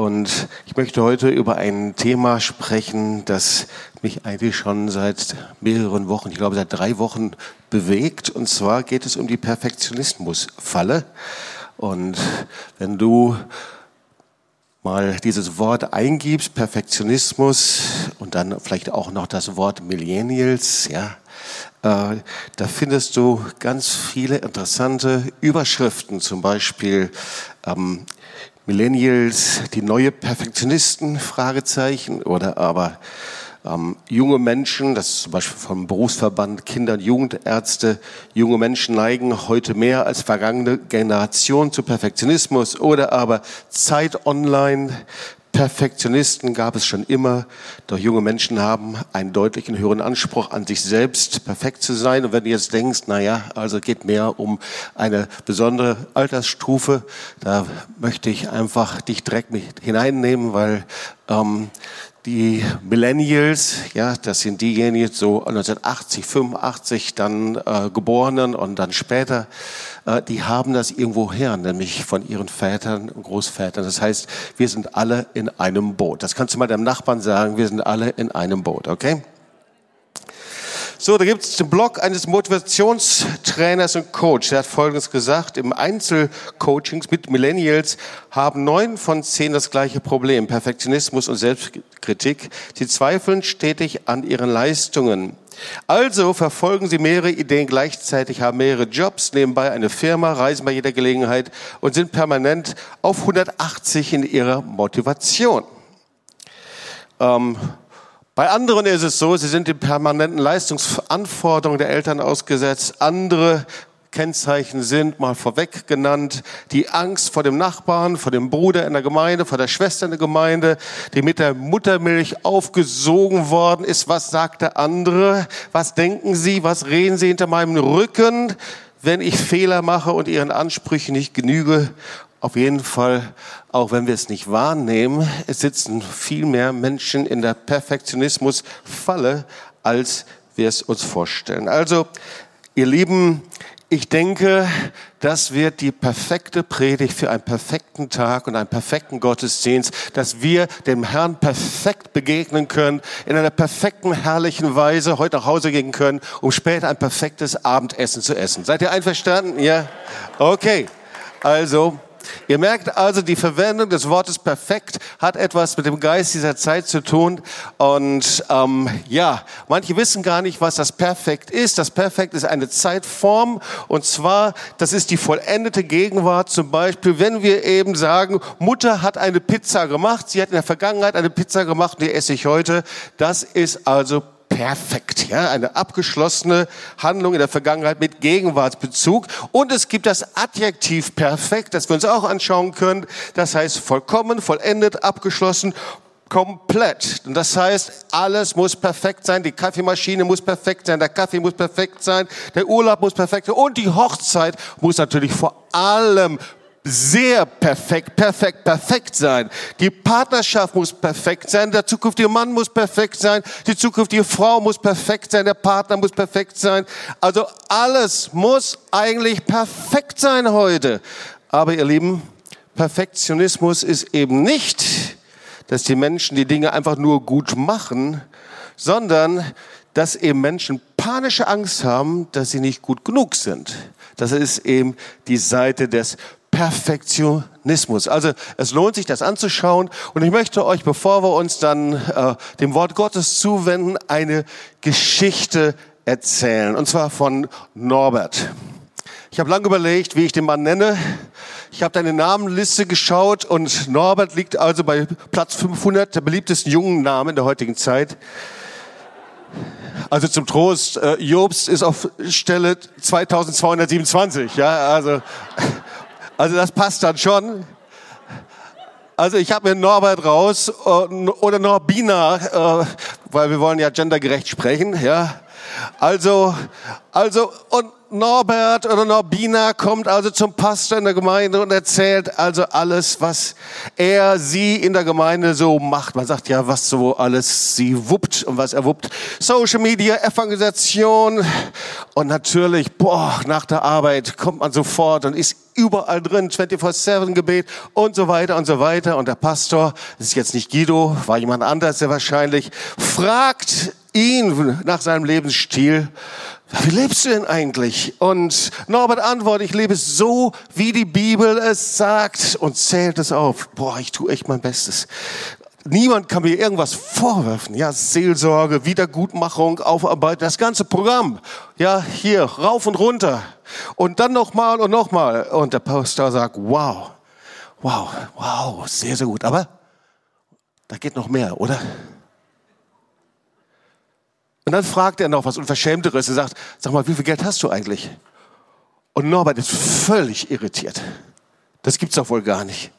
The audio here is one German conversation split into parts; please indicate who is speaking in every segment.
Speaker 1: Und ich möchte heute über ein Thema sprechen, das mich eigentlich schon seit mehreren Wochen, ich glaube seit drei Wochen bewegt. Und zwar geht es um die Perfektionismusfalle. Und wenn du mal dieses Wort eingibst, Perfektionismus und dann vielleicht auch noch das Wort Millennials, ja, äh, da findest du ganz viele interessante Überschriften, zum Beispiel ähm, Millennials, die neue Perfektionisten, Fragezeichen, oder aber ähm, junge Menschen, das ist zum Beispiel vom Berufsverband Kinder- und Jugendärzte, junge Menschen neigen heute mehr als vergangene Generation zu Perfektionismus oder aber Zeit online, Perfektionisten gab es schon immer, doch junge Menschen haben einen deutlichen höheren Anspruch an sich selbst, perfekt zu sein. Und wenn du jetzt denkst, na ja, also geht mehr um eine besondere Altersstufe, da möchte ich einfach dich direkt mit hineinnehmen, weil ähm, die Millennials, ja, das sind diejenigen so 1980, 85 dann äh, geborenen und dann später, äh, die haben das irgendwo her, nämlich von ihren Vätern und Großvätern. Das heißt, wir sind alle in einem Boot. Das kannst du mal deinem Nachbarn sagen, wir sind alle in einem Boot, okay? So, da gibt es den Blog eines Motivationstrainers und Coach. Der hat Folgendes gesagt. Im Einzelcoachings mit Millennials haben neun von zehn das gleiche Problem. Perfektionismus und Selbstkritik. Sie zweifeln stetig an ihren Leistungen. Also verfolgen sie mehrere Ideen gleichzeitig, haben mehrere Jobs, nebenbei eine Firma, reisen bei jeder Gelegenheit und sind permanent auf 180 in ihrer Motivation. Ähm, bei anderen ist es so, sie sind den permanenten Leistungsanforderungen der Eltern ausgesetzt. Andere Kennzeichen sind mal vorweg genannt. Die Angst vor dem Nachbarn, vor dem Bruder in der Gemeinde, vor der Schwester in der Gemeinde, die mit der Muttermilch aufgesogen worden ist. Was sagt der andere? Was denken sie? Was reden sie hinter meinem Rücken, wenn ich Fehler mache und ihren Ansprüchen nicht genüge? Auf jeden Fall, auch wenn wir es nicht wahrnehmen, es sitzen viel mehr Menschen in der Perfektionismusfalle, als wir es uns vorstellen. Also, ihr Lieben, ich denke, das wird die perfekte Predigt für einen perfekten Tag und einen perfekten Gottesdienst, dass wir dem Herrn perfekt begegnen können, in einer perfekten, herrlichen Weise heute nach Hause gehen können, um später ein perfektes Abendessen zu essen. Seid ihr einverstanden? Ja? Okay. Also, Ihr merkt also, die Verwendung des Wortes perfekt hat etwas mit dem Geist dieser Zeit zu tun. Und ähm, ja, manche wissen gar nicht, was das Perfekt ist. Das Perfekt ist eine Zeitform. Und zwar, das ist die vollendete Gegenwart. Zum Beispiel, wenn wir eben sagen, Mutter hat eine Pizza gemacht. Sie hat in der Vergangenheit eine Pizza gemacht und die esse ich heute. Das ist also perfekt. Ja, eine abgeschlossene Handlung in der Vergangenheit mit Gegenwartsbezug. Und es gibt das Adjektiv perfekt, das wir uns auch anschauen können. Das heißt vollkommen, vollendet, abgeschlossen, komplett. Und das heißt, alles muss perfekt sein. Die Kaffeemaschine muss perfekt sein. Der Kaffee muss perfekt sein. Der Urlaub muss perfekt sein. Und die Hochzeit muss natürlich vor allem sehr perfekt, perfekt, perfekt sein. Die Partnerschaft muss perfekt sein, der zukünftige Mann muss perfekt sein, die zukünftige Frau muss perfekt sein, der Partner muss perfekt sein. Also alles muss eigentlich perfekt sein heute. Aber ihr Lieben, Perfektionismus ist eben nicht, dass die Menschen die Dinge einfach nur gut machen, sondern dass eben Menschen panische Angst haben, dass sie nicht gut genug sind. Das ist eben die Seite des Perfektionismus. Also es lohnt sich, das anzuschauen. Und ich möchte euch, bevor wir uns dann äh, dem Wort Gottes zuwenden, eine Geschichte erzählen. Und zwar von Norbert. Ich habe lange überlegt, wie ich den Mann nenne. Ich habe deine Namenliste geschaut und Norbert liegt also bei Platz 500 der beliebtesten jungen Namen der heutigen Zeit. Also zum Trost, äh, Jobst ist auf Stelle 2227. Ja, also also das passt dann schon. Also ich habe mir Norbert raus oder Norbina, äh, weil wir wollen ja gendergerecht sprechen, ja. Also, also und Norbert oder Norbina kommt also zum Pastor in der Gemeinde und erzählt also alles, was er, sie in der Gemeinde so macht. Man sagt ja, was so alles sie wuppt und was er wuppt. Social Media, Evangelisation und natürlich, boah, nach der Arbeit kommt man sofort und ist überall drin, 24-7 Gebet und so weiter und so weiter. Und der Pastor, das ist jetzt nicht Guido, war jemand anders sehr wahrscheinlich, fragt ihn nach seinem Lebensstil, wie lebst du denn eigentlich? Und Norbert antwortet, ich lebe so, wie die Bibel es sagt und zählt es auf. Boah, ich tue echt mein Bestes. Niemand kann mir irgendwas vorwerfen. Ja, Seelsorge, Wiedergutmachung, Aufarbeitung, das ganze Programm. Ja, hier, rauf und runter. Und dann nochmal und nochmal. Und der Pastor sagt, wow, wow, wow, sehr, sehr gut. Aber da geht noch mehr, oder? Und dann fragt er noch was Unverschämteres. Er sagt, sag mal, wie viel Geld hast du eigentlich? Und Norbert ist völlig irritiert. Das gibt's doch wohl gar nicht.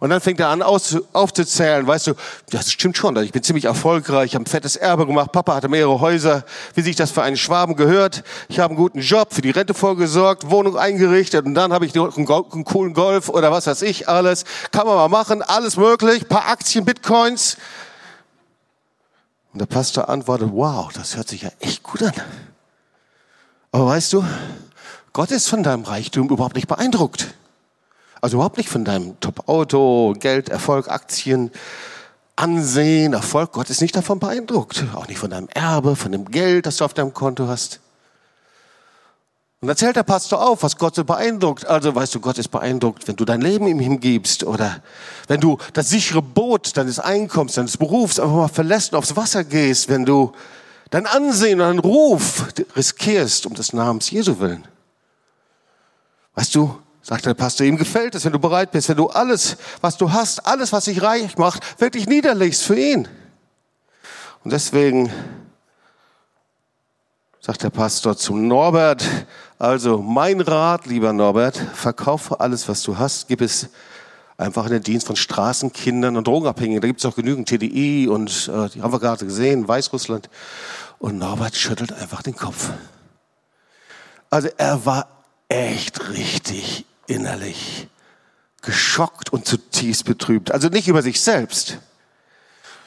Speaker 1: Und dann fängt er an aufzuzählen, weißt du, das stimmt schon, ich bin ziemlich erfolgreich, ich habe ein fettes Erbe gemacht, Papa hatte mehrere Häuser, wie sich das für einen Schwaben gehört, ich habe einen guten Job, für die Rente vorgesorgt, Wohnung eingerichtet. Und dann habe ich noch einen, einen coolen Golf oder was weiß ich, alles, kann man mal machen, alles möglich, paar Aktien, Bitcoins, und der Pastor antwortet, wow, das hört sich ja echt gut an. Aber weißt du, Gott ist von deinem Reichtum überhaupt nicht beeindruckt. Also überhaupt nicht von deinem Top-Auto, Geld, Erfolg, Aktien, Ansehen, Erfolg. Gott ist nicht davon beeindruckt. Auch nicht von deinem Erbe, von dem Geld, das du auf deinem Konto hast. Und dann zählt der Pastor auf, was Gott so beeindruckt. Also weißt du, Gott ist beeindruckt, wenn du dein Leben ihm hingibst oder wenn du das sichere Boot deines Einkommens, deines Berufs einfach mal verlässt und aufs Wasser gehst, wenn du dein Ansehen und deinen Ruf riskierst um des Namens Jesu willen. Weißt du, sagt der Pastor, ihm gefällt es, wenn du bereit bist, wenn du alles, was du hast, alles, was dich reich macht, wirklich niederlegst für ihn. Und deswegen sagt der Pastor zum Norbert, also mein Rat, lieber Norbert, verkaufe alles, was du hast, gib es einfach in den Dienst von Straßenkindern und Drogenabhängigen. Da gibt es auch genügend TDI und äh, die haben wir gerade gesehen, Weißrussland. Und Norbert schüttelt einfach den Kopf. Also er war echt richtig innerlich geschockt und zutiefst betrübt. Also nicht über sich selbst,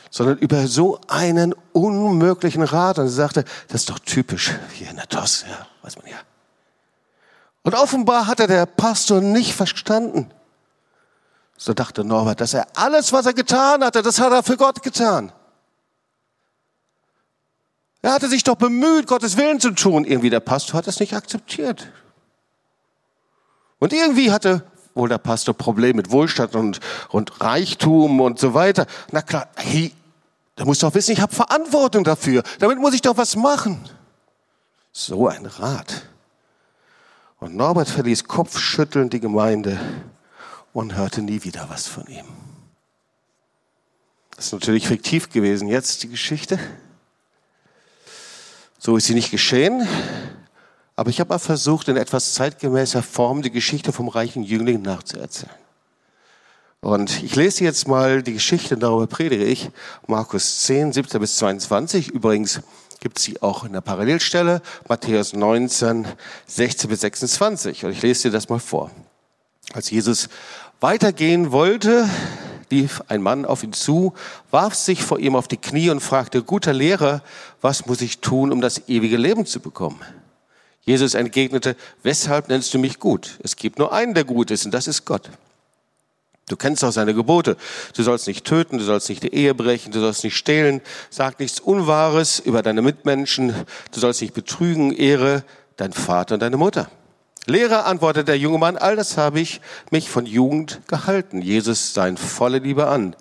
Speaker 1: sondern über so einen unmöglichen Rat. Und er sagte, das ist doch typisch hier in der TOS, ja, weiß man ja. Und offenbar hatte der Pastor nicht verstanden. So dachte Norbert, dass er alles, was er getan hatte, das hat er für Gott getan. Er hatte sich doch bemüht, Gottes Willen zu tun. Irgendwie der Pastor hat es nicht akzeptiert. Und irgendwie hatte wohl der Pastor Probleme mit Wohlstand und, und Reichtum und so weiter. Na klar, hey, da muss doch wissen, ich habe Verantwortung dafür. Damit muss ich doch was machen. So ein Rat. Und Norbert verließ kopfschüttelnd die Gemeinde und hörte nie wieder was von ihm. Das ist natürlich fiktiv gewesen, jetzt die Geschichte. So ist sie nicht geschehen. Aber ich habe mal versucht, in etwas zeitgemäßer Form die Geschichte vom reichen Jüngling nachzuerzählen. Und ich lese jetzt mal die Geschichte, darüber predige ich. Markus 10, 17 bis 22. Übrigens gibt es sie auch in der Parallelstelle, Matthäus 19, 16 bis 26. Und ich lese dir das mal vor. Als Jesus weitergehen wollte, lief ein Mann auf ihn zu, warf sich vor ihm auf die Knie und fragte, guter Lehrer, was muss ich tun, um das ewige Leben zu bekommen? Jesus entgegnete, weshalb nennst du mich gut? Es gibt nur einen, der gut ist, und das ist Gott. Du kennst auch seine Gebote. Du sollst nicht töten, du sollst nicht die Ehe brechen, du sollst nicht stehlen, sag nichts Unwahres über deine Mitmenschen, du sollst nicht betrügen, ehre dein Vater und deine Mutter. Lehrer, antwortete der junge Mann, all das habe ich mich von Jugend gehalten. Jesus sah ihn volle Liebe an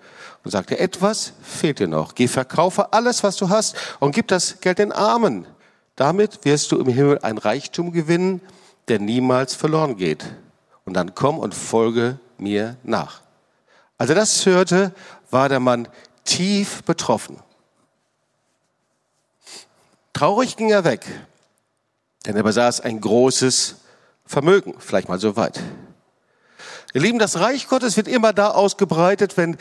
Speaker 1: und sagte, etwas fehlt dir noch. Geh, verkaufe alles, was du hast und gib das Geld den Armen. Damit wirst du im Himmel ein Reichtum gewinnen, der niemals verloren geht. Und dann komm und folge mir nach. Als er das hörte, war der Mann tief betroffen. Traurig ging er weg, denn er besaß ein großes Vermögen, vielleicht mal so weit. Ihr Lieben, das Reich Gottes wird immer da ausgebreitet, wenn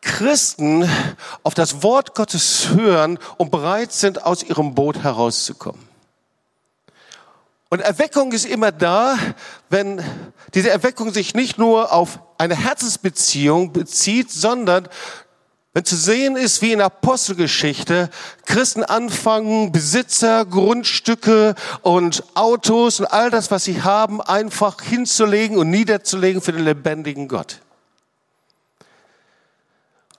Speaker 1: Christen auf das Wort Gottes hören und bereit sind, aus ihrem Boot herauszukommen. Und Erweckung ist immer da, wenn diese Erweckung sich nicht nur auf eine Herzensbeziehung bezieht, sondern wenn zu sehen ist, wie in Apostelgeschichte Christen anfangen, Besitzer, Grundstücke und Autos und all das, was sie haben, einfach hinzulegen und niederzulegen für den lebendigen Gott.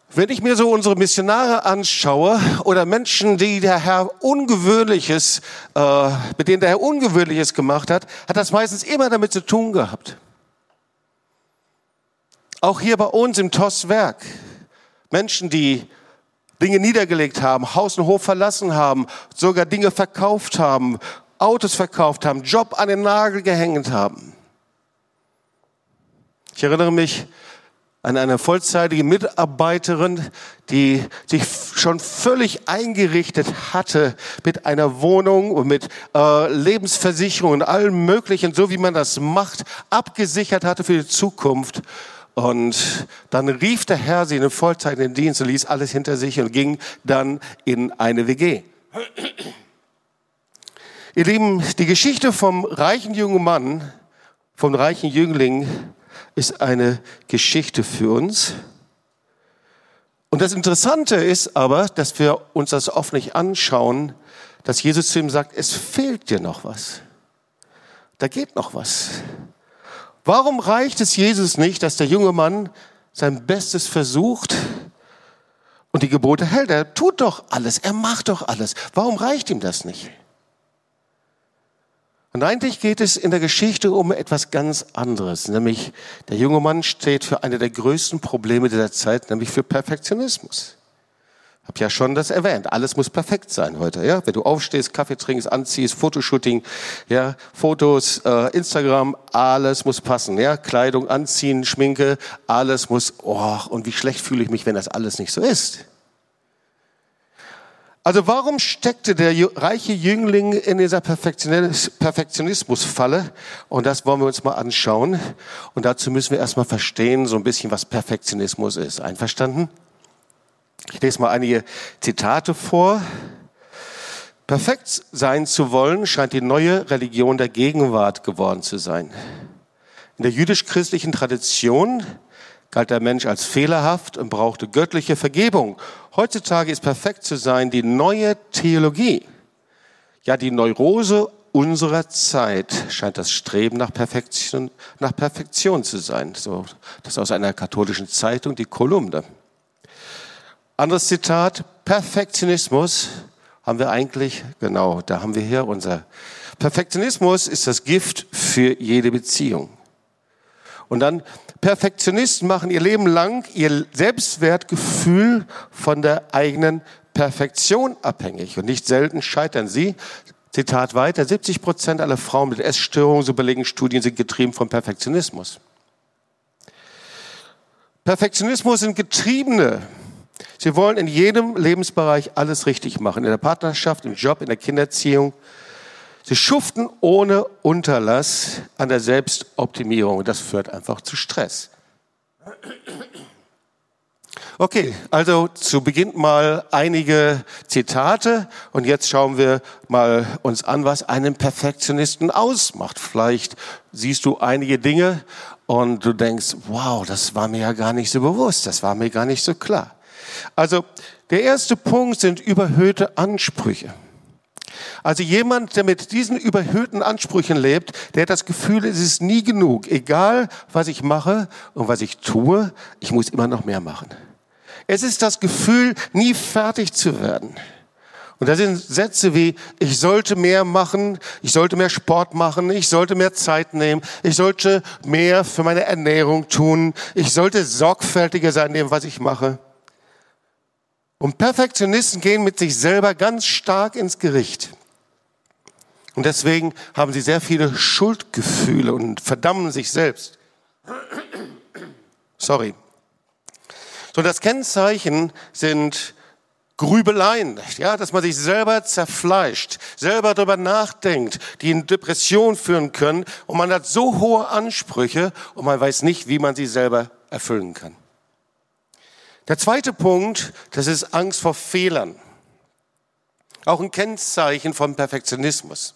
Speaker 1: Wenn ich mir so unsere Missionare anschaue oder Menschen, die der Herr Ungewöhnliches, äh, mit denen der Herr Ungewöhnliches gemacht hat, hat das meistens immer damit zu tun gehabt. Auch hier bei uns im TOS-Werk. Menschen, die Dinge niedergelegt haben, Haus und Hof verlassen haben, sogar Dinge verkauft haben, Autos verkauft haben, Job an den Nagel gehängt haben. Ich erinnere mich an eine vollzeitige Mitarbeiterin, die sich schon völlig eingerichtet hatte mit einer Wohnung und mit äh, Lebensversicherung und allem Möglichen, so wie man das macht, abgesichert hatte für die Zukunft. Und dann rief der Herr sie in den Vollzeit in den Dienst und ließ alles hinter sich und ging dann in eine WG. Ihr Lieben, die Geschichte vom reichen jungen Mann, vom reichen Jüngling, ist eine Geschichte für uns. Und das Interessante ist aber, dass wir uns das oft nicht anschauen, dass Jesus zu ihm sagt, es fehlt dir noch was. Da geht noch was. Warum reicht es Jesus nicht, dass der junge Mann sein Bestes versucht und die Gebote hält? Er tut doch alles, er macht doch alles. Warum reicht ihm das nicht? Und eigentlich geht es in der Geschichte um etwas ganz anderes, nämlich der junge Mann steht für eine der größten Probleme dieser Zeit, nämlich für Perfektionismus. Ich habe ja schon das erwähnt. Alles muss perfekt sein heute. Ja, wenn du aufstehst, Kaffee trinkst, anziehst, Fotoshooting, ja, Fotos, äh, Instagram, alles muss passen. Ja, Kleidung anziehen, Schminke, alles muss. Oh, und wie schlecht fühle ich mich, wenn das alles nicht so ist. Also warum steckte der reiche Jüngling in dieser Perfektionismusfalle? Und das wollen wir uns mal anschauen. Und dazu müssen wir erstmal verstehen, so ein bisschen, was Perfektionismus ist. Einverstanden? Ich lese mal einige Zitate vor. Perfekt sein zu wollen scheint die neue Religion der Gegenwart geworden zu sein. In der jüdisch-christlichen Tradition galt der Mensch als fehlerhaft und brauchte göttliche Vergebung. Heutzutage ist perfekt zu sein die neue Theologie. Ja, die Neurose unserer Zeit scheint das Streben nach Perfektion, nach Perfektion zu sein. So, das ist aus einer katholischen Zeitung, die Kolumne. Anderes Zitat, Perfektionismus haben wir eigentlich, genau, da haben wir hier unser. Perfektionismus ist das Gift für jede Beziehung. Und dann Perfektionisten machen ihr Leben lang ihr Selbstwertgefühl von der eigenen Perfektion abhängig. Und nicht selten scheitern sie. Zitat weiter, 70 Prozent aller Frauen mit Essstörungen, so belegen Studien, sind getrieben vom Perfektionismus. Perfektionismus sind Getriebene. Sie wollen in jedem Lebensbereich alles richtig machen. In der Partnerschaft, im Job, in der Kindererziehung, Sie schuften ohne Unterlass an der Selbstoptimierung. Das führt einfach zu Stress. Okay, also zu Beginn mal einige Zitate und jetzt schauen wir mal uns an, was einen Perfektionisten ausmacht. Vielleicht siehst du einige Dinge und du denkst, wow, das war mir ja gar nicht so bewusst, das war mir gar nicht so klar. Also der erste Punkt sind überhöhte Ansprüche. Also jemand, der mit diesen überhöhten Ansprüchen lebt, der hat das Gefühl, es ist nie genug. Egal, was ich mache und was ich tue, ich muss immer noch mehr machen. Es ist das Gefühl, nie fertig zu werden. Und da sind Sätze wie, ich sollte mehr machen, ich sollte mehr Sport machen, ich sollte mehr Zeit nehmen, ich sollte mehr für meine Ernährung tun, ich sollte sorgfältiger sein in dem, was ich mache. Und Perfektionisten gehen mit sich selber ganz stark ins Gericht. Und deswegen haben sie sehr viele Schuldgefühle und verdammen sich selbst. Sorry. So, das Kennzeichen sind Grübeleien, ja, dass man sich selber zerfleischt, selber darüber nachdenkt, die in Depression führen können und man hat so hohe Ansprüche und man weiß nicht, wie man sie selber erfüllen kann. Der zweite Punkt, das ist Angst vor Fehlern. Auch ein Kennzeichen von Perfektionismus.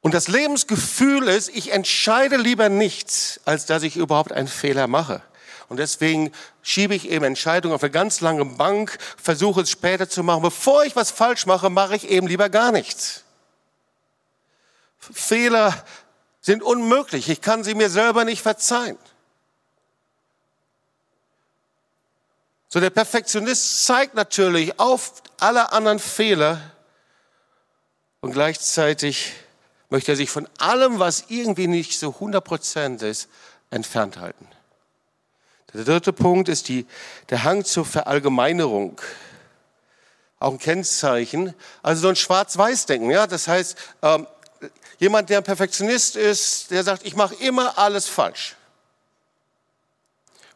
Speaker 1: Und das Lebensgefühl ist, ich entscheide lieber nichts, als dass ich überhaupt einen Fehler mache. Und deswegen schiebe ich eben Entscheidungen auf eine ganz lange Bank, versuche es später zu machen. Bevor ich was falsch mache, mache ich eben lieber gar nichts. Fehler sind unmöglich. Ich kann sie mir selber nicht verzeihen. So der Perfektionist zeigt natürlich auf alle anderen Fehler und gleichzeitig möchte er sich von allem, was irgendwie nicht so 100% ist, entfernt halten. Der dritte Punkt ist die, der Hang zur Verallgemeinerung. Auch ein Kennzeichen. Also so ein Schwarz-Weiß-Denken. Ja? Das heißt, ähm, jemand, der ein Perfektionist ist, der sagt, ich mache immer alles falsch.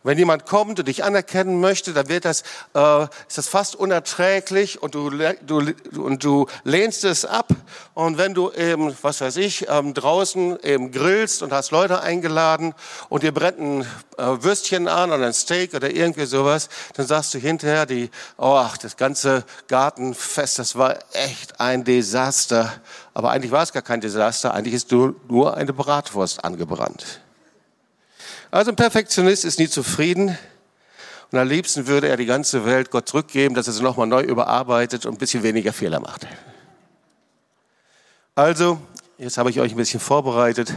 Speaker 1: Wenn jemand kommt und dich anerkennen möchte, dann wird das, äh, ist das fast unerträglich und du, du, und du lehnst es ab. Und wenn du eben, was weiß ich, ähm, draußen eben grillst und hast Leute eingeladen und dir brennt ein äh, Würstchen an oder ein Steak oder irgendwie sowas, dann sagst du hinterher, die, oh, das ganze Gartenfest, das war echt ein Desaster. Aber eigentlich war es gar kein Desaster, eigentlich ist nur eine Bratwurst angebrannt. Also ein Perfektionist ist nie zufrieden und am liebsten würde er die ganze Welt Gott zurückgeben, dass er sie nochmal neu überarbeitet und ein bisschen weniger Fehler macht. Also, jetzt habe ich euch ein bisschen vorbereitet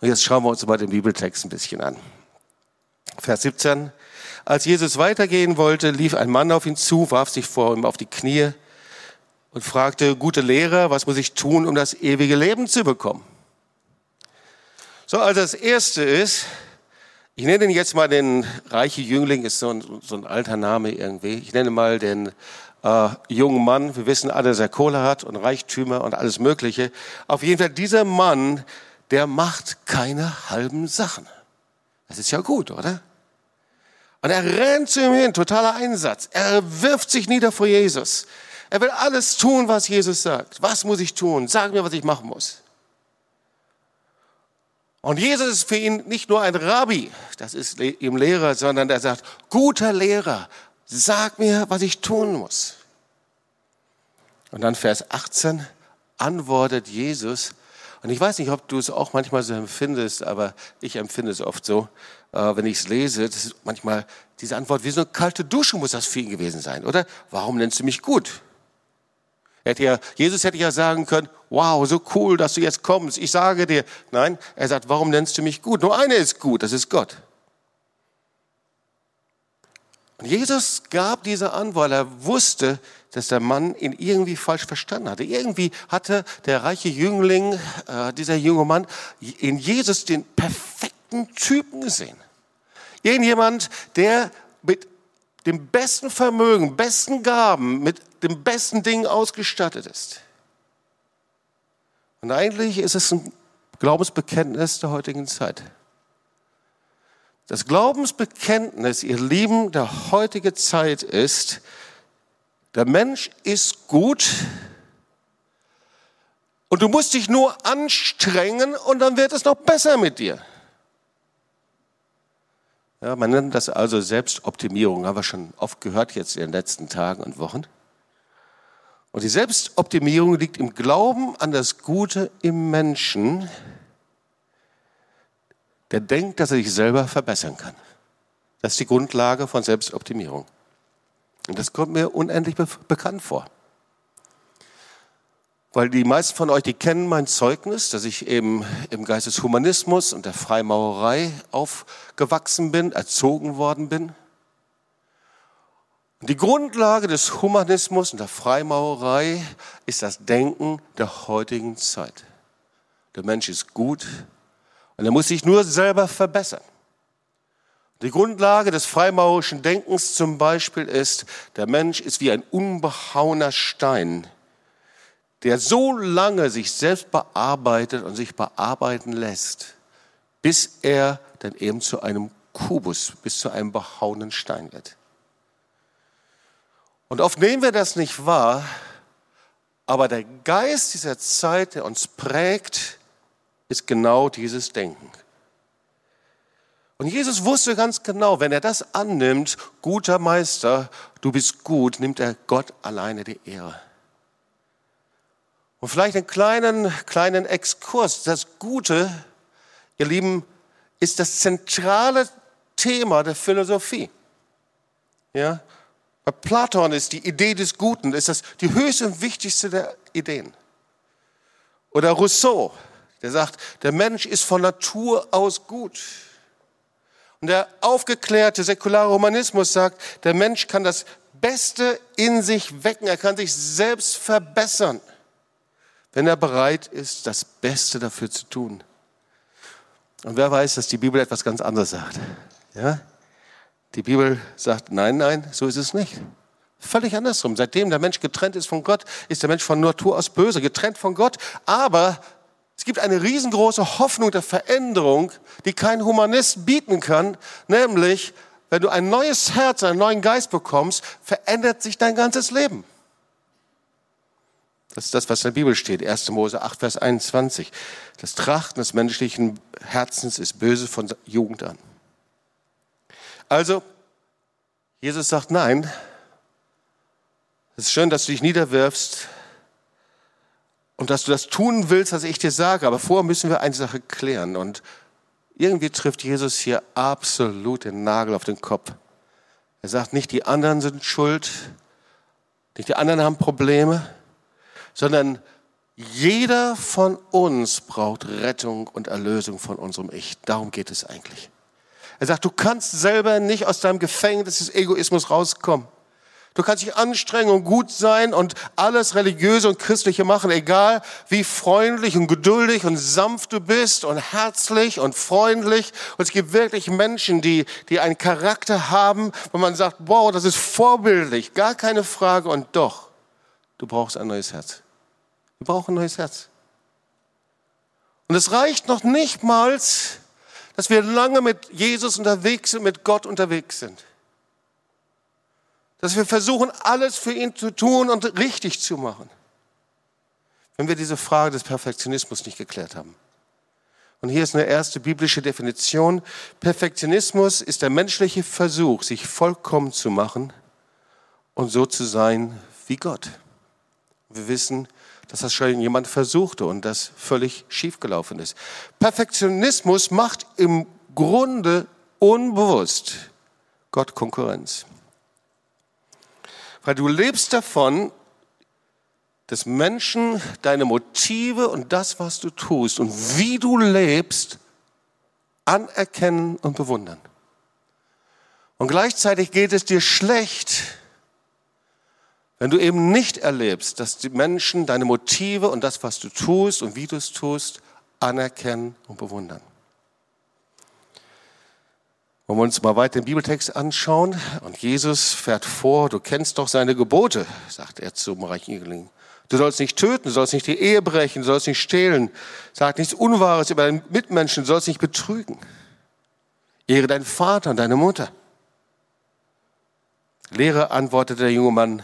Speaker 1: und jetzt schauen wir uns mal den Bibeltext ein bisschen an. Vers 17. Als Jesus weitergehen wollte, lief ein Mann auf ihn zu, warf sich vor ihm auf die Knie und fragte, gute Lehrer, was muss ich tun, um das ewige Leben zu bekommen? So, also das erste ist, ich nenne ihn jetzt mal den reiche Jüngling, ist so ein, so ein alter Name irgendwie. Ich nenne mal den äh, jungen Mann. Wir wissen alle, dass er Kohle hat und Reichtümer und alles Mögliche. Auf jeden Fall, dieser Mann, der macht keine halben Sachen. Das ist ja gut, oder? Und er rennt zu ihm hin, totaler Einsatz. Er wirft sich nieder vor Jesus. Er will alles tun, was Jesus sagt. Was muss ich tun? Sag mir, was ich machen muss. Und Jesus ist für ihn nicht nur ein Rabbi, das ist ihm Lehrer, sondern er sagt, guter Lehrer, sag mir, was ich tun muss. Und dann Vers 18 antwortet Jesus, und ich weiß nicht, ob du es auch manchmal so empfindest, aber ich empfinde es oft so, äh, wenn ich es lese, das ist manchmal diese Antwort, wie so eine kalte Dusche muss das für ihn gewesen sein, oder? Warum nennst du mich gut? Hätte ja, Jesus hätte ja sagen können, wow, so cool, dass du jetzt kommst. Ich sage dir, nein, er sagt, warum nennst du mich gut? Nur einer ist gut, das ist Gott. Und Jesus gab diese Antwort, er wusste, dass der Mann ihn irgendwie falsch verstanden hatte. Irgendwie hatte der reiche Jüngling, äh, dieser junge Mann, in Jesus den perfekten Typen gesehen. Irgendjemand, der mit dem besten Vermögen, besten Gaben, mit dem besten Ding ausgestattet ist. Und eigentlich ist es ein Glaubensbekenntnis der heutigen Zeit. Das Glaubensbekenntnis, ihr Lieben, der heutigen Zeit ist, der Mensch ist gut und du musst dich nur anstrengen und dann wird es noch besser mit dir. Ja, man nennt das also Selbstoptimierung, haben wir schon oft gehört jetzt in den letzten Tagen und Wochen. Und die Selbstoptimierung liegt im Glauben an das Gute im Menschen, der denkt, dass er sich selber verbessern kann. Das ist die Grundlage von Selbstoptimierung. Und das kommt mir unendlich be bekannt vor weil die meisten von euch, die kennen mein Zeugnis, dass ich eben im Geist des Humanismus und der Freimaurerei aufgewachsen bin, erzogen worden bin. Und die Grundlage des Humanismus und der Freimaurerei ist das Denken der heutigen Zeit. Der Mensch ist gut und er muss sich nur selber verbessern. Die Grundlage des freimaurischen Denkens zum Beispiel ist, der Mensch ist wie ein unbehauener Stein, der so lange sich selbst bearbeitet und sich bearbeiten lässt, bis er dann eben zu einem Kubus, bis zu einem behauenen Stein wird. Und oft nehmen wir das nicht wahr, aber der Geist dieser Zeit, der uns prägt, ist genau dieses Denken. Und Jesus wusste ganz genau, wenn er das annimmt, guter Meister, du bist gut, nimmt er Gott alleine die Ehre. Und vielleicht einen kleinen, kleinen Exkurs. Das Gute, ihr Lieben, ist das zentrale Thema der Philosophie. Ja? Bei Platon ist die Idee des Guten, ist das die höchste und wichtigste der Ideen. Oder Rousseau, der sagt, der Mensch ist von Natur aus gut. Und der aufgeklärte säkulare Humanismus sagt, der Mensch kann das Beste in sich wecken, er kann sich selbst verbessern, wenn er bereit ist, das Beste dafür zu tun. Und wer weiß, dass die Bibel etwas ganz anderes sagt. Ja? Die Bibel sagt, nein, nein, so ist es nicht. Völlig andersrum. Seitdem der Mensch getrennt ist von Gott, ist der Mensch von Natur aus böse, getrennt von Gott. Aber es gibt eine riesengroße Hoffnung der Veränderung, die kein Humanist bieten kann, nämlich, wenn du ein neues Herz, einen neuen Geist bekommst, verändert sich dein ganzes Leben. Das ist das, was in der Bibel steht. 1. Mose 8, Vers 21. Das Trachten des menschlichen Herzens ist böse von Jugend an. Also, Jesus sagt nein. Es ist schön, dass du dich niederwirfst und dass du das tun willst, was ich dir sage. Aber vorher müssen wir eine Sache klären. Und irgendwie trifft Jesus hier absolut den Nagel auf den Kopf. Er sagt nicht, die anderen sind schuld, nicht die anderen haben Probleme, sondern jeder von uns braucht Rettung und Erlösung von unserem Ich. Darum geht es eigentlich. Er sagt, du kannst selber nicht aus deinem Gefängnis des Egoismus rauskommen. Du kannst dich anstrengen und gut sein und alles religiöse und christliche machen, egal wie freundlich und geduldig und sanft du bist und herzlich und freundlich. Und es gibt wirklich Menschen, die, die einen Charakter haben, wo man sagt, wow, das ist vorbildlich, gar keine Frage. Und doch, du brauchst ein neues Herz. Wir brauchen ein neues Herz. Und es reicht noch nicht mal, dass wir lange mit Jesus unterwegs sind, mit Gott unterwegs sind. Dass wir versuchen, alles für ihn zu tun und richtig zu machen. Wenn wir diese Frage des Perfektionismus nicht geklärt haben. Und hier ist eine erste biblische Definition. Perfektionismus ist der menschliche Versuch, sich vollkommen zu machen und so zu sein wie Gott. Wir wissen, dass das schon jemand versuchte und das völlig schiefgelaufen ist. Perfektionismus macht im Grunde unbewusst Gott Konkurrenz. Weil du lebst davon, dass Menschen deine Motive und das, was du tust und wie du lebst, anerkennen und bewundern. Und gleichzeitig geht es dir schlecht, wenn du eben nicht erlebst, dass die Menschen deine Motive und das, was du tust und wie du es tust, anerkennen und bewundern. Wollen wir uns mal weiter den Bibeltext anschauen? Und Jesus fährt vor, du kennst doch seine Gebote, sagt er zum reichen Jüngling. Du sollst nicht töten, du sollst nicht die Ehe brechen, du sollst nicht stehlen, sag nichts Unwahres über deinen Mitmenschen, du sollst nicht betrügen. Ehre deinen Vater und deine Mutter. Lehre, antwortete der junge Mann,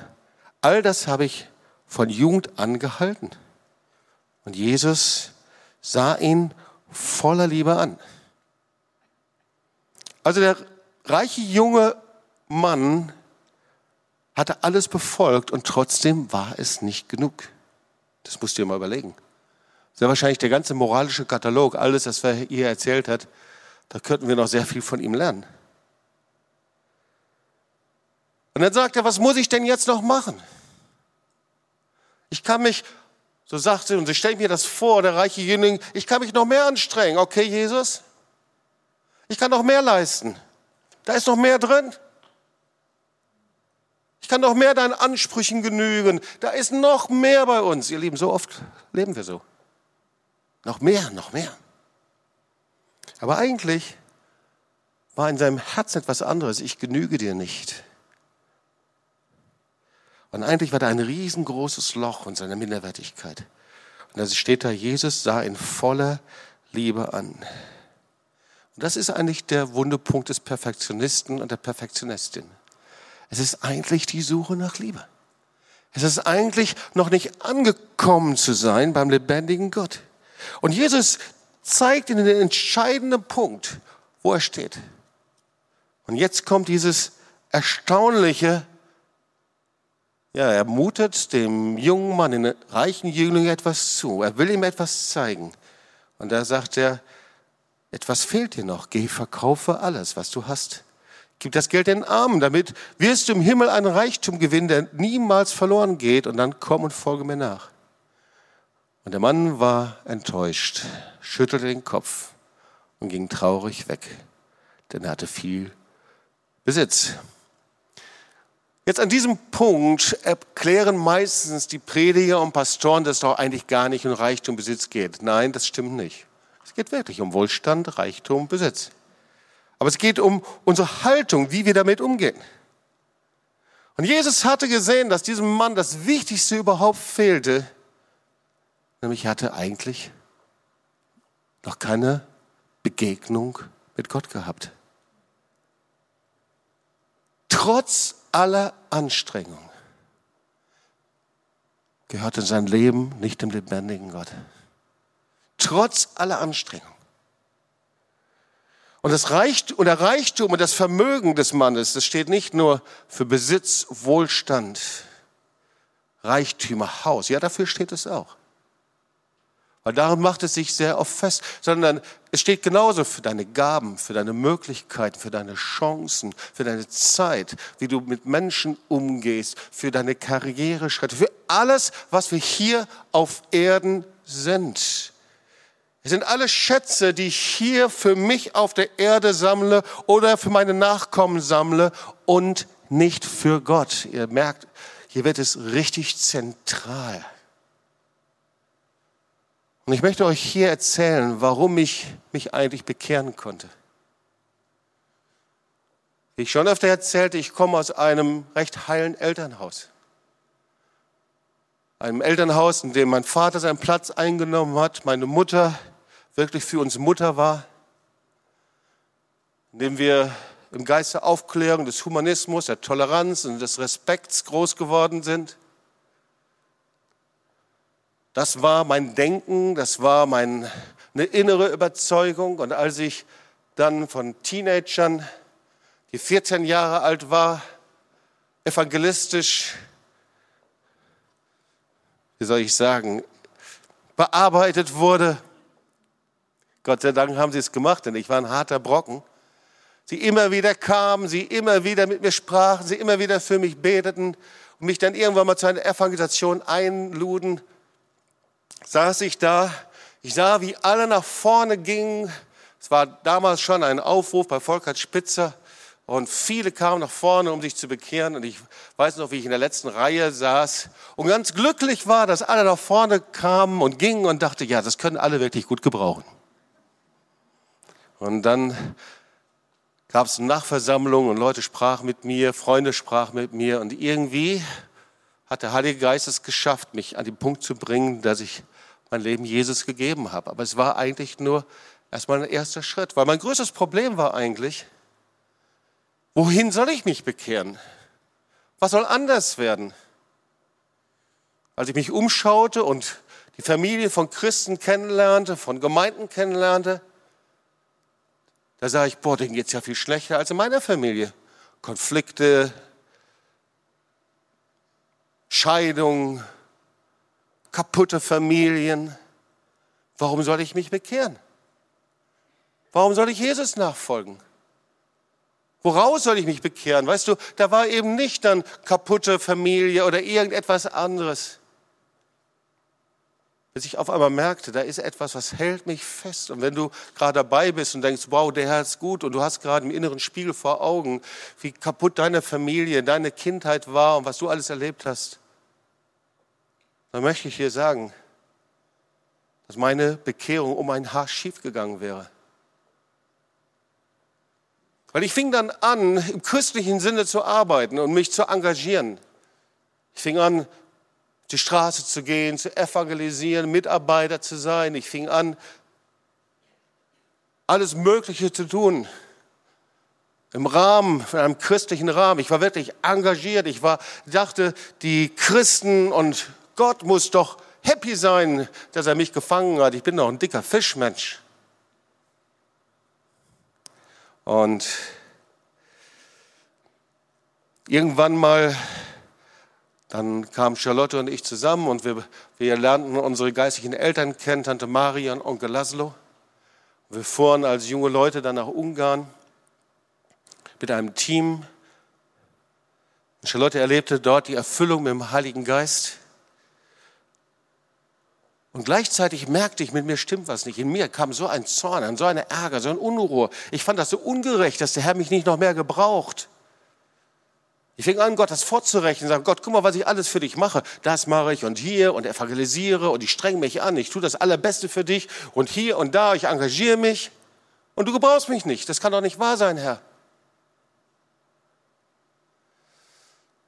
Speaker 1: All das habe ich von Jugend an gehalten. Und Jesus sah ihn voller Liebe an. Also der reiche junge Mann hatte alles befolgt und trotzdem war es nicht genug. Das musst du dir mal überlegen. Sehr wahrscheinlich der ganze moralische Katalog, alles, was er hier erzählt hat, da könnten wir noch sehr viel von ihm lernen. Und dann sagt er, was muss ich denn jetzt noch machen? Ich kann mich, so sagte, und ich stelle mir das vor, der reiche Jüngling, ich kann mich noch mehr anstrengen. Okay, Jesus? Ich kann noch mehr leisten. Da ist noch mehr drin. Ich kann noch mehr deinen Ansprüchen genügen. Da ist noch mehr bei uns. Ihr Lieben, so oft leben wir so. Noch mehr, noch mehr. Aber eigentlich war in seinem Herzen etwas anderes. Ich genüge dir nicht. Und eigentlich war da ein riesengroßes Loch in seiner Minderwertigkeit. Und da steht da, Jesus sah in voller Liebe an. Und das ist eigentlich der Wundepunkt des Perfektionisten und der Perfektionistin. Es ist eigentlich die Suche nach Liebe. Es ist eigentlich noch nicht angekommen zu sein beim lebendigen Gott. Und Jesus zeigt ihnen den entscheidenden Punkt, wo er steht. Und jetzt kommt dieses erstaunliche Ja, er mutet dem jungen Mann, den reichen Jüngling etwas zu. Er will ihm etwas zeigen. Und da sagt er, etwas fehlt dir noch. Geh, verkaufe alles, was du hast. Gib das Geld den Armen, damit wirst du im Himmel einen Reichtum gewinnen, der niemals verloren geht. Und dann komm und folge mir nach. Und der Mann war enttäuscht, schüttelte den Kopf und ging traurig weg, denn er hatte viel Besitz. Jetzt an diesem Punkt erklären meistens die Prediger und Pastoren, dass es doch eigentlich gar nicht um Reichtum, Besitz geht. Nein, das stimmt nicht. Es geht wirklich um Wohlstand, Reichtum, Besitz. Aber es geht um unsere Haltung, wie wir damit umgehen. Und Jesus hatte gesehen, dass diesem Mann das Wichtigste überhaupt fehlte, nämlich er hatte eigentlich noch keine Begegnung mit Gott gehabt. Trotz aller Anstrengung gehörte sein Leben nicht dem lebendigen Gott. Trotz aller Anstrengung. Und das Reichtum, und der Reichtum und das Vermögen des Mannes, das steht nicht nur für Besitz, Wohlstand, Reichtümer, Haus. Ja, dafür steht es auch. Weil darin macht es sich sehr oft fest, sondern es steht genauso für deine Gaben, für deine Möglichkeiten, für deine Chancen, für deine Zeit, wie du mit Menschen umgehst, für deine Karriereschritte, für alles, was wir hier auf Erden sind. Es sind alle Schätze, die ich hier für mich auf der Erde sammle oder für meine Nachkommen sammle und nicht für Gott. Ihr merkt, hier wird es richtig zentral. Und ich möchte euch hier erzählen, warum ich mich eigentlich bekehren konnte. Wie ich schon öfter erzählte, ich komme aus einem recht heilen Elternhaus. Einem Elternhaus, in dem mein Vater seinen Platz eingenommen hat, meine Mutter wirklich für uns Mutter war, in dem wir im Geist der Aufklärung, des Humanismus, der Toleranz und des Respekts groß geworden sind. Das war mein Denken, das war meine innere Überzeugung. Und als ich dann von Teenagern, die 14 Jahre alt war, evangelistisch, wie soll ich sagen, bearbeitet wurde, Gott sei Dank haben sie es gemacht, denn ich war ein harter Brocken. Sie immer wieder kamen, sie immer wieder mit mir sprachen, sie immer wieder für mich beteten und mich dann irgendwann mal zu einer Evangelisation einluden saß ich da, ich sah, wie alle nach vorne gingen. Es war damals schon ein Aufruf bei Volkert Spitzer und viele kamen nach vorne, um sich zu bekehren. Und ich weiß noch, wie ich in der letzten Reihe saß und ganz glücklich war, dass alle nach vorne kamen und gingen und dachte, ja, das können alle wirklich gut gebrauchen. Und dann gab es eine Nachversammlung und Leute sprachen mit mir, Freunde sprachen mit mir und irgendwie hat der Heilige Geist es geschafft, mich an den Punkt zu bringen, dass ich mein Leben Jesus gegeben habe. Aber es war eigentlich nur erstmal ein erster Schritt, weil mein größtes Problem war eigentlich, wohin soll ich mich bekehren? Was soll anders werden? Als ich mich umschaute und die Familie von Christen kennenlernte, von Gemeinden kennenlernte, da sah ich, boah, denen geht es ja viel schlechter als in meiner Familie. Konflikte, Scheidung, kaputte Familien. Warum soll ich mich bekehren? Warum soll ich Jesus nachfolgen? Woraus soll ich mich bekehren? Weißt du, da war eben nicht dann kaputte Familie oder irgendetwas anderes. Bis ich auf einmal merkte, da ist etwas, was hält mich fest. Und wenn du gerade dabei bist und denkst, wow, der Herr ist gut und du hast gerade im inneren Spiegel vor Augen, wie kaputt deine Familie, deine Kindheit war und was du alles erlebt hast, dann möchte ich hier sagen, dass meine Bekehrung um ein Haar schief gegangen wäre. Weil ich fing dann an, im christlichen Sinne zu arbeiten und mich zu engagieren. Ich fing an, die Straße zu gehen, zu evangelisieren, Mitarbeiter zu sein. Ich fing an, alles Mögliche zu tun. Im Rahmen, in einem christlichen Rahmen. Ich war wirklich engagiert. Ich war, dachte, die Christen und Gott muss doch happy sein, dass er mich gefangen hat. Ich bin doch ein dicker Fischmensch. Und irgendwann mal Dann kamen Charlotte und ich zusammen und wir, wir lernten unsere geistlichen Eltern kennen, Tante Maria und Onkel Laszlo. Wir fuhren als junge Leute dann nach Ungarn mit einem Team. Charlotte erlebte dort die Erfüllung mit dem Heiligen Geist. Und gleichzeitig merkte ich, mit mir stimmt was nicht. In mir kam so ein Zorn, so eine Ärger, so ein Unruhe. Ich fand das so ungerecht, dass der Herr mich nicht noch mehr gebraucht. Ich fing an, Gott das vorzurechnen, sage, Gott, guck mal, was ich alles für dich mache. Das mache ich und hier und evangelisiere und ich streng mich an. Ich tue das Allerbeste für dich und hier und da, ich engagiere mich. Und du gebrauchst mich nicht. Das kann doch nicht wahr sein, Herr.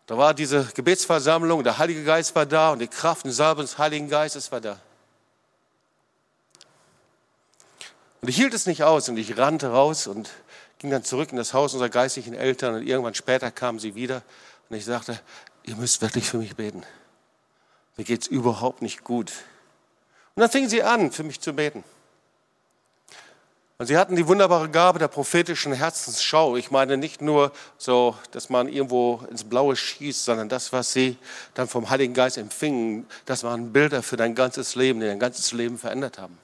Speaker 1: Da war diese Gebetsversammlung, der Heilige Geist war da und die Kraft des Heiligen Geistes war da. Und ich hielt es nicht aus und ich rannte raus und ging dann zurück in das Haus unserer geistlichen Eltern und irgendwann später kamen sie wieder und ich sagte, ihr müsst wirklich für mich beten. Mir geht es überhaupt nicht gut. Und dann fingen sie an, für mich zu beten. Und sie hatten die wunderbare Gabe der prophetischen Herzensschau. Ich meine nicht nur so, dass man irgendwo ins Blaue schießt, sondern das, was sie dann vom Heiligen Geist empfingen, das waren Bilder für dein ganzes Leben, die dein ganzes Leben verändert haben.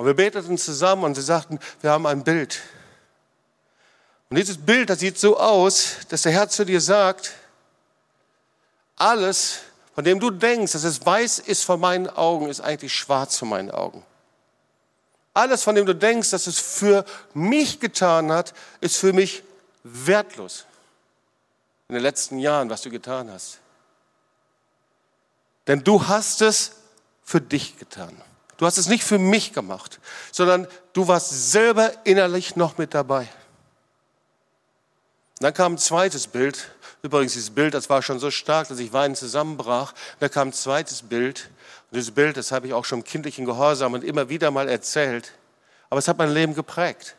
Speaker 1: Und wir beteten zusammen und sie sagten, wir haben ein Bild. Und dieses Bild, das sieht so aus, dass der Herr zu dir sagt, alles, von dem du denkst, dass es weiß ist vor meinen Augen, ist eigentlich schwarz vor meinen Augen. Alles, von dem du denkst, dass es für mich getan hat, ist für mich wertlos. In den letzten Jahren, was du getan hast. Denn du hast es für dich getan. Du hast es nicht für mich gemacht, sondern du warst selber innerlich noch mit dabei. dann kam ein zweites Bild. Übrigens, dieses Bild, das war schon so stark, dass ich weinend zusammenbrach. Da kam ein zweites Bild. Und dieses Bild, das habe ich auch schon im kindlichen Gehorsam und immer wieder mal erzählt. Aber es hat mein Leben geprägt.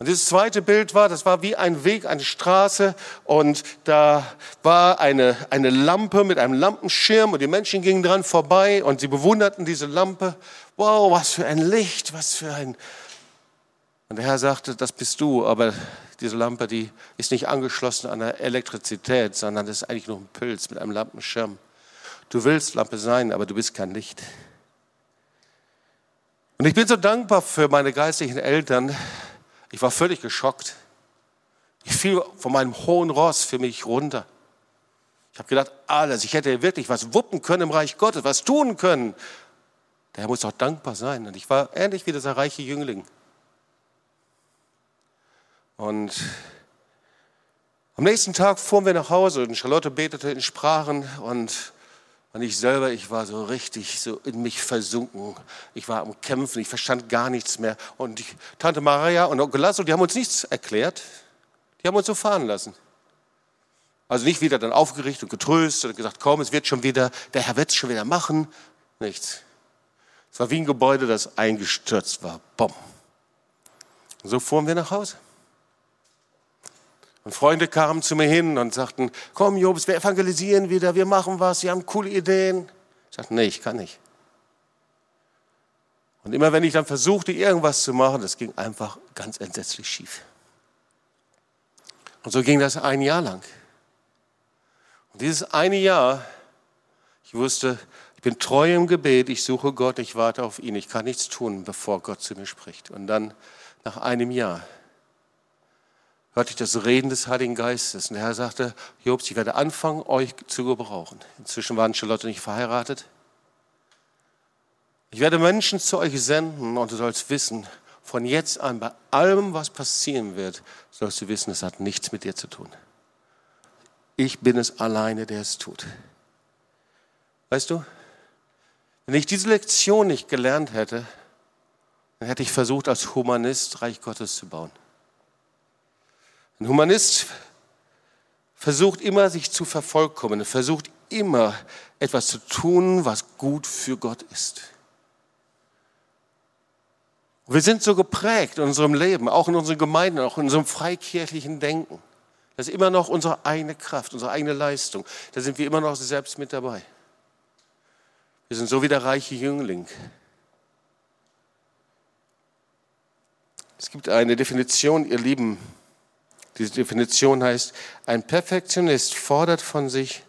Speaker 1: Und dieses zweite Bild war, das war wie ein Weg, eine Straße und da war eine, eine Lampe mit einem Lampenschirm und die Menschen gingen dran vorbei und sie bewunderten diese Lampe. Wow, was für ein Licht, was für ein... Und der Herr sagte, das bist du, aber diese Lampe, die ist nicht angeschlossen an der Elektrizität, sondern das ist eigentlich nur ein Pilz mit einem Lampenschirm. Du willst Lampe sein, aber du bist kein Licht. Und ich bin so dankbar für meine geistlichen Eltern, ich war völlig geschockt. Ich fiel von meinem hohen Ross für mich runter. Ich habe gedacht, alles, ich hätte wirklich was wuppen können im Reich Gottes, was tun können. Der Herr muss auch dankbar sein. Und ich war ähnlich wie dieser reiche Jüngling. Und am nächsten Tag fuhren wir nach Hause und Charlotte betete in Sprachen und und ich selber, ich war so richtig so in mich versunken. Ich war am Kämpfen, ich verstand gar nichts mehr. Und die Tante Maria und Onkel Lasso, die haben uns nichts erklärt. Die haben uns so fahren lassen. Also nicht wieder dann aufgerichtet und getröstet und gesagt, komm, es wird schon wieder, der Herr wird es schon wieder machen. Nichts. Es war wie ein Gebäude, das eingestürzt war. Bumm. Und so fuhren wir nach Hause. Und Freunde kamen zu mir hin und sagten, komm Jobs, wir evangelisieren wieder, wir machen was, wir haben coole Ideen. Ich sagte, nee, ich kann nicht. Und immer wenn ich dann versuchte, irgendwas zu machen, das ging einfach ganz entsetzlich schief. Und so ging das ein Jahr lang. Und dieses eine Jahr, ich wusste, ich bin treu im Gebet, ich suche Gott, ich warte auf ihn, ich kann nichts tun, bevor Gott zu mir spricht. Und dann nach einem Jahr hörte ich das Reden des Heiligen Geistes. Und der Herr sagte, Jobs, ich werde anfangen, euch zu gebrauchen. Inzwischen waren Charlotte nicht verheiratet. Ich werde Menschen zu euch senden und du sollst wissen, von jetzt an, bei allem, was passieren wird, sollst du wissen, es hat nichts mit dir zu tun. Ich bin es alleine, der es tut. Weißt du, wenn ich diese Lektion nicht gelernt hätte, dann hätte ich versucht, als Humanist Reich Gottes zu bauen. Ein Humanist versucht immer, sich zu vervollkommnen, versucht immer etwas zu tun, was gut für Gott ist. Wir sind so geprägt in unserem Leben, auch in unseren Gemeinden, auch in unserem freikirchlichen Denken. Das ist immer noch unsere eigene Kraft, unsere eigene Leistung. Da sind wir immer noch selbst mit dabei. Wir sind so wie der reiche Jüngling. Es gibt eine Definition, ihr Lieben, Diese Definition heißt, ein Perfektionist fordert von sich,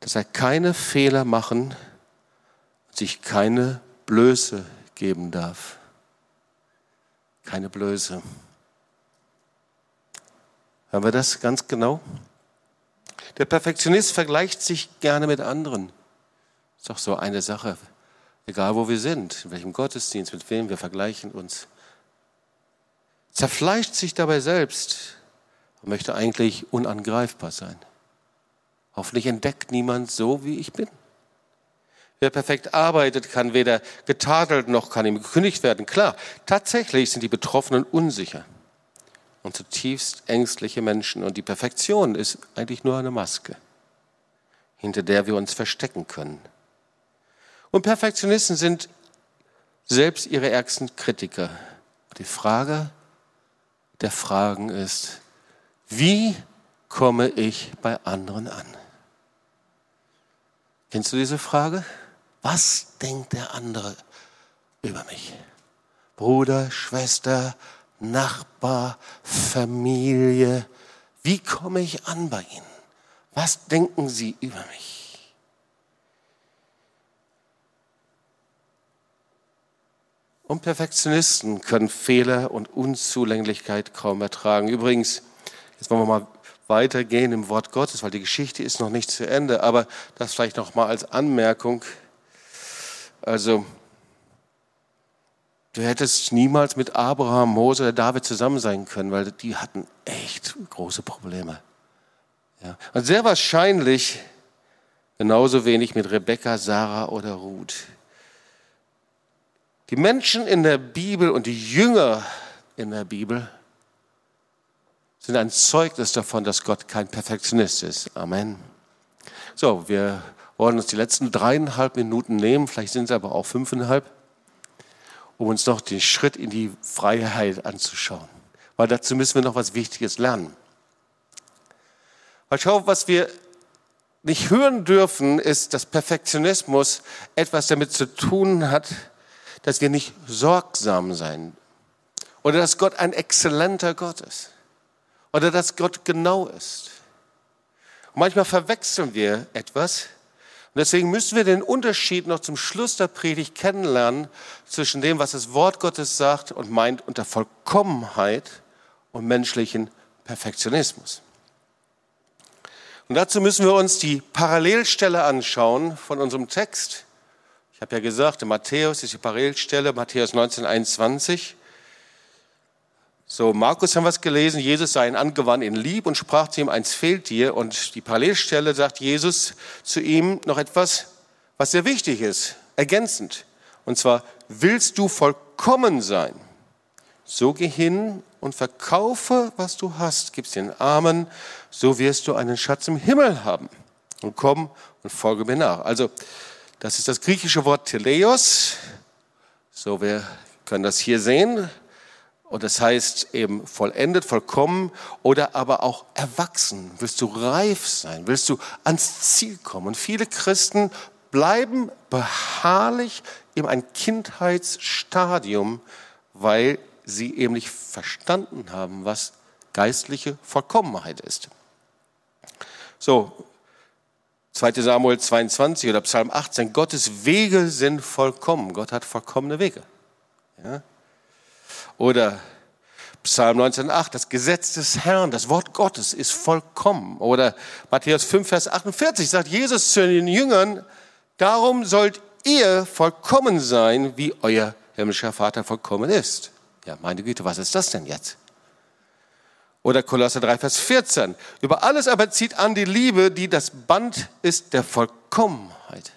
Speaker 1: dass er keine Fehler machen und sich keine Blöße geben darf. Keine Blöße. Haben wir das ganz genau? Der Perfektionist vergleicht sich gerne mit anderen. Ist doch so eine Sache. Egal wo wir sind, in welchem Gottesdienst, mit wem wir vergleichen uns. Zerfleischt sich dabei selbst möchte eigentlich unangreifbar sein. Hoffentlich entdeckt niemand so, wie ich bin. Wer perfekt arbeitet, kann weder getadelt noch kann ihm gekündigt werden. Klar, tatsächlich sind die Betroffenen unsicher und zutiefst ängstliche Menschen. Und die Perfektion ist eigentlich nur eine Maske, hinter der wir uns verstecken können. Und Perfektionisten sind selbst ihre ärgsten Kritiker. Die Frage der Fragen ist, wie komme ich bei anderen an? Kennst du diese Frage? Was denkt der andere über mich? Bruder, Schwester, Nachbar, Familie. Wie komme ich an bei Ihnen? Was denken Sie über mich? Und Perfektionisten können Fehler und Unzulänglichkeit kaum ertragen. Übrigens, jetzt wollen wir mal weitergehen im Wort Gottes, weil die Geschichte ist noch nicht zu Ende, aber das vielleicht noch mal als Anmerkung. Also Du hättest niemals mit Abraham, Mose oder David zusammen sein können, weil die hatten echt große Probleme. Ja. Und sehr wahrscheinlich genauso wenig mit Rebekka, Sarah oder Ruth. Die Menschen in der Bibel und die Jünger in der Bibel sind ein Zeugnis davon, dass Gott kein Perfektionist ist. Amen. So, wir wollen uns die letzten dreieinhalb Minuten nehmen, vielleicht sind es aber auch fünfeinhalb um uns noch den Schritt in die Freiheit anzuschauen. Weil dazu müssen wir noch was Wichtiges lernen. Weil schau, was wir nicht hören dürfen, ist, dass Perfektionismus etwas damit zu tun hat, dass wir nicht sorgsam sein. Oder dass Gott ein exzellenter Gott ist. Oder dass Gott genau ist. Und manchmal verwechseln wir etwas, und deswegen müssen wir den Unterschied noch zum Schluss der Predigt kennenlernen zwischen dem, was das Wort Gottes sagt und meint unter Vollkommenheit und menschlichen Perfektionismus. Und dazu müssen wir uns die Parallelstelle anschauen von unserem Text. Ich habe ja gesagt, in Matthäus ist die Parallelstelle, Matthäus 19, 21. So, Markus haben wir es gelesen, Jesus sei ihn angewandt in Lieb und sprach zu ihm, eins fehlt dir. Und die Parallelstelle sagt Jesus zu ihm noch etwas, was sehr wichtig ist, ergänzend. Und zwar, willst du vollkommen sein? So geh hin und verkaufe, was du hast, gib's den Armen, so wirst du einen Schatz im Himmel haben. Und komm und folge mir nach. Also, das ist das griechische Wort Teleios. So, wir können das hier sehen. Und das heißt eben vollendet, vollkommen oder aber auch erwachsen. Willst du reif sein? Willst du ans Ziel kommen? Und viele Christen bleiben beharrlich in ein Kindheitsstadium, weil sie eben nicht verstanden haben, was geistliche Vollkommenheit ist. So, 2 Samuel 22 oder Psalm 18, Gottes Wege sind vollkommen. Gott hat vollkommene Wege. Ja? Oder Psalm 19,8, das Gesetz des Herrn, das Wort Gottes ist vollkommen. Oder Matthäus 5, Vers 48 sagt Jesus zu den Jüngern, darum sollt ihr vollkommen sein, wie euer himmlischer Vater vollkommen ist. Ja, meine Güte, was ist das denn jetzt? Oder Kolosser 3, Vers 14. Über alles aber zieht an die Liebe, die das Band ist der Vollkommenheit.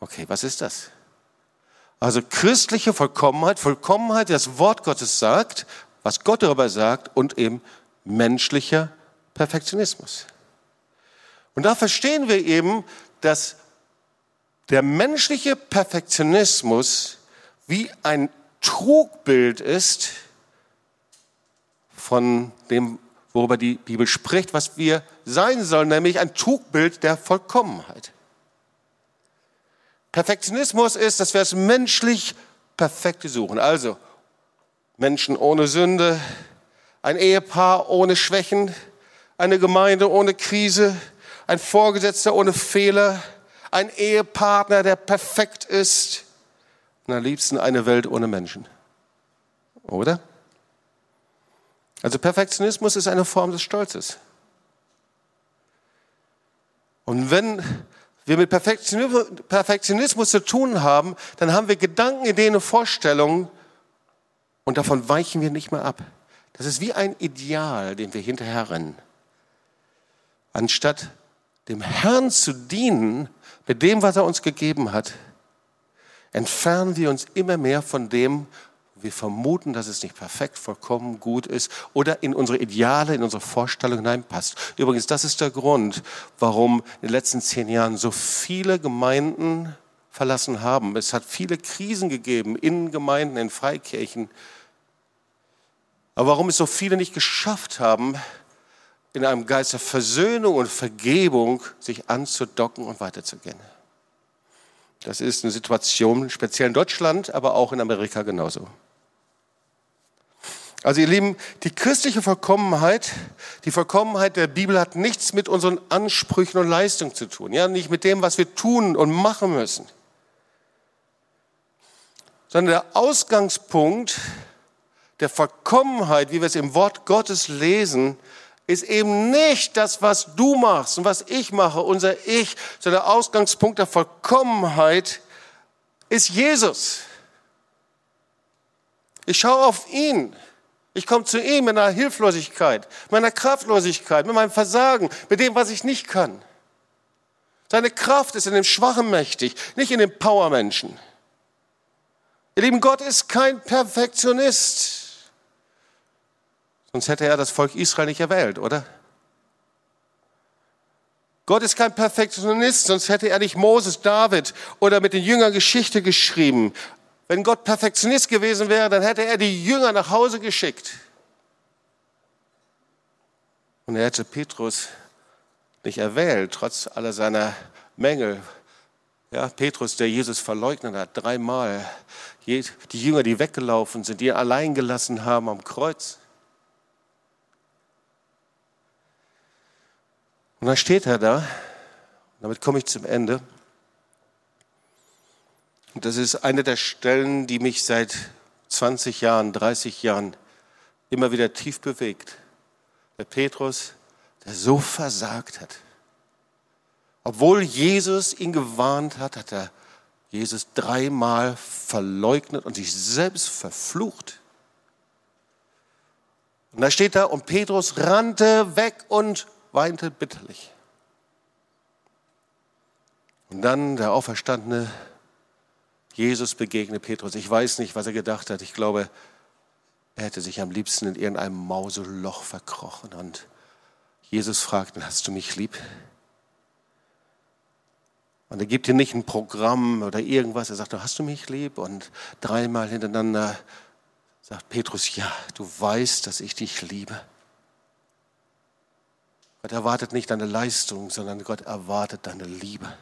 Speaker 1: Okay, was ist das? Also christliche Vollkommenheit, Vollkommenheit, das Wort Gottes sagt, was Gott darüber sagt und eben menschlicher Perfektionismus. Und da verstehen wir eben, dass der menschliche Perfektionismus wie ein Trugbild ist von dem, worüber die Bibel spricht, was wir sein sollen, nämlich ein Trugbild der Vollkommenheit. Perfektionismus ist, dass wir es menschlich Perfekte suchen. Also Menschen ohne Sünde, ein Ehepaar ohne Schwächen, eine Gemeinde ohne Krise, ein Vorgesetzter ohne Fehler, ein Ehepartner, der perfekt ist und am liebsten eine Welt ohne Menschen. Oder? Also Perfektionismus ist eine Form des Stolzes. Und wenn wir mit Perfektionismus zu tun haben, dann haben wir Gedanken, Ideen und Vorstellungen und davon weichen wir nicht mehr ab. Das ist wie ein Ideal, dem wir hinterherrennen. Anstatt dem Herrn zu dienen mit dem, was er uns gegeben hat, entfernen wir uns immer mehr von dem, wir vermuten, dass es nicht perfekt, vollkommen gut ist oder in unsere Ideale, in unsere Vorstellung hineinpasst. Übrigens, das ist der Grund, warum in den letzten zehn Jahren so viele Gemeinden verlassen haben. Es hat viele Krisen gegeben in Gemeinden, in Freikirchen. Aber warum es so viele nicht geschafft haben, in einem Geist der Versöhnung und Vergebung sich anzudocken und weiterzugehen. Das ist eine Situation speziell in Deutschland, aber auch in Amerika genauso. Also ihr Lieben, die christliche Vollkommenheit, die Vollkommenheit der Bibel hat nichts mit unseren Ansprüchen und Leistungen zu tun, ja, nicht mit dem, was wir tun und machen müssen, sondern der Ausgangspunkt der Vollkommenheit, wie wir es im Wort Gottes lesen, ist eben nicht das, was du machst und was ich mache, unser Ich, sondern der Ausgangspunkt der Vollkommenheit ist Jesus. Ich schaue auf ihn. Ich komme zu ihm in meiner Hilflosigkeit, meiner Kraftlosigkeit, mit meinem Versagen, mit dem, was ich nicht kann. Seine Kraft ist in dem Schwachen mächtig, nicht in dem Powermenschen. Ihr Lieben, Gott ist kein Perfektionist. Sonst hätte er das Volk Israel nicht erwählt, oder? Gott ist kein Perfektionist, sonst hätte er nicht Moses, David oder mit den Jüngern Geschichte geschrieben. Wenn Gott Perfektionist gewesen wäre, dann hätte er die Jünger nach Hause geschickt. Und er hätte Petrus nicht erwählt, trotz aller seiner Mängel. Ja, Petrus, der Jesus verleugnet hat, dreimal. Die Jünger, die weggelaufen sind, die ihn allein gelassen haben am Kreuz. Und dann steht er da, damit komme ich zum Ende. Und das ist eine der Stellen, die mich seit 20 Jahren, 30 Jahren immer wieder tief bewegt. Der Petrus, der so versagt hat. Obwohl Jesus ihn gewarnt hat, hat er Jesus dreimal verleugnet und sich selbst verflucht. Und da steht da, und Petrus rannte weg und weinte bitterlich. Und dann der auferstandene Jesus begegnet Petrus. Ich weiß nicht, was er gedacht hat. Ich glaube, er hätte sich am liebsten in irgendeinem Mauseloch verkrochen. Und Jesus fragt ihn, hast du mich lieb? Und er gibt dir nicht ein Programm oder irgendwas. Er sagt, hast du mich lieb? Und dreimal hintereinander sagt Petrus, ja, du weißt, dass ich dich liebe. Gott erwartet nicht deine Leistung, sondern Gott erwartet deine Liebe.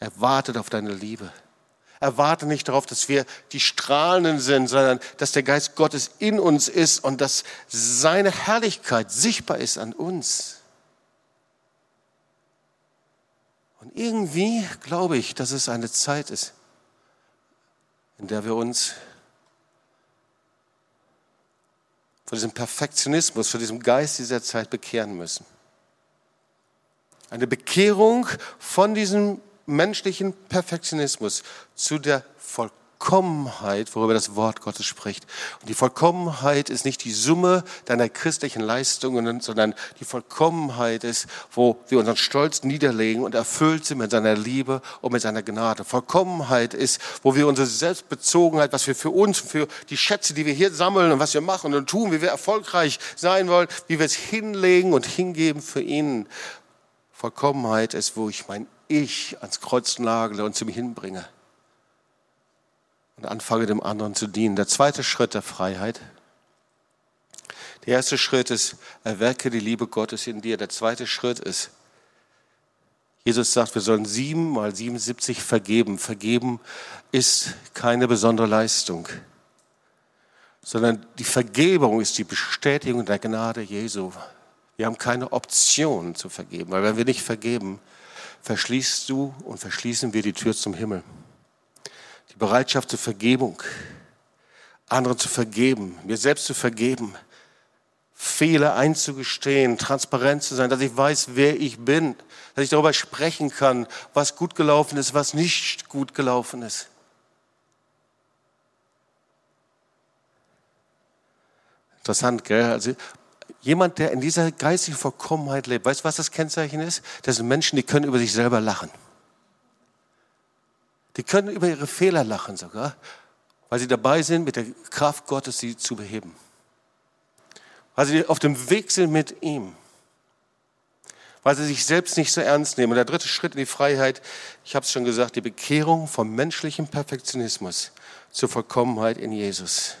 Speaker 1: Er wartet auf deine Liebe. Er wartet nicht darauf, dass wir die Strahlenden sind, sondern dass der Geist Gottes in uns ist und dass seine Herrlichkeit sichtbar ist an uns. Und irgendwie glaube ich, dass es eine Zeit ist, in der wir uns vor diesem Perfektionismus, vor diesem Geist dieser Zeit bekehren müssen. Eine Bekehrung von diesem menschlichen Perfektionismus zu der Vollkommenheit, worüber das Wort Gottes spricht. Und die Vollkommenheit ist nicht die Summe deiner christlichen Leistungen, sondern die Vollkommenheit ist, wo wir unseren Stolz niederlegen und erfüllt sind mit seiner Liebe und mit seiner Gnade. Vollkommenheit ist, wo wir unsere Selbstbezogenheit, was wir für uns, für die Schätze, die wir hier sammeln und was wir machen und tun, wie wir erfolgreich sein wollen, wie wir es hinlegen und hingeben für ihn. Vollkommenheit ist, wo ich mein Ich ans Kreuz nagle und zu mir hinbringe und anfange, dem anderen zu dienen. Der zweite Schritt der Freiheit. Der erste Schritt ist, erwecke die Liebe Gottes in dir. Der zweite Schritt ist, Jesus sagt, wir sollen sieben mal 77 vergeben. Vergeben ist keine besondere Leistung, sondern die Vergebung ist die Bestätigung der Gnade Jesu. Wir haben keine Option zu vergeben, weil wenn wir nicht vergeben, verschließt du und verschließen wir die Tür zum Himmel. Die Bereitschaft zur Vergebung, anderen zu vergeben, mir selbst zu vergeben, Fehler einzugestehen, transparent zu sein, dass ich weiß, wer ich bin, dass ich darüber sprechen kann, was gut gelaufen ist, was nicht gut gelaufen ist. Interessant, gell? Also jemand, der in dieser geistigen Vollkommenheit lebt, weißt du, was das Kennzeichen ist? Das sind Menschen, die können über sich selber lachen. Die können über ihre Fehler lachen sogar, weil sie dabei sind, mit der Kraft Gottes sie zu beheben. Weil sie auf dem Weg sind mit ihm. Weil sie sich selbst nicht so ernst nehmen. Und der dritte Schritt in die Freiheit, ich habe es schon gesagt, die Bekehrung vom menschlichen Perfektionismus zur Vollkommenheit in Jesus.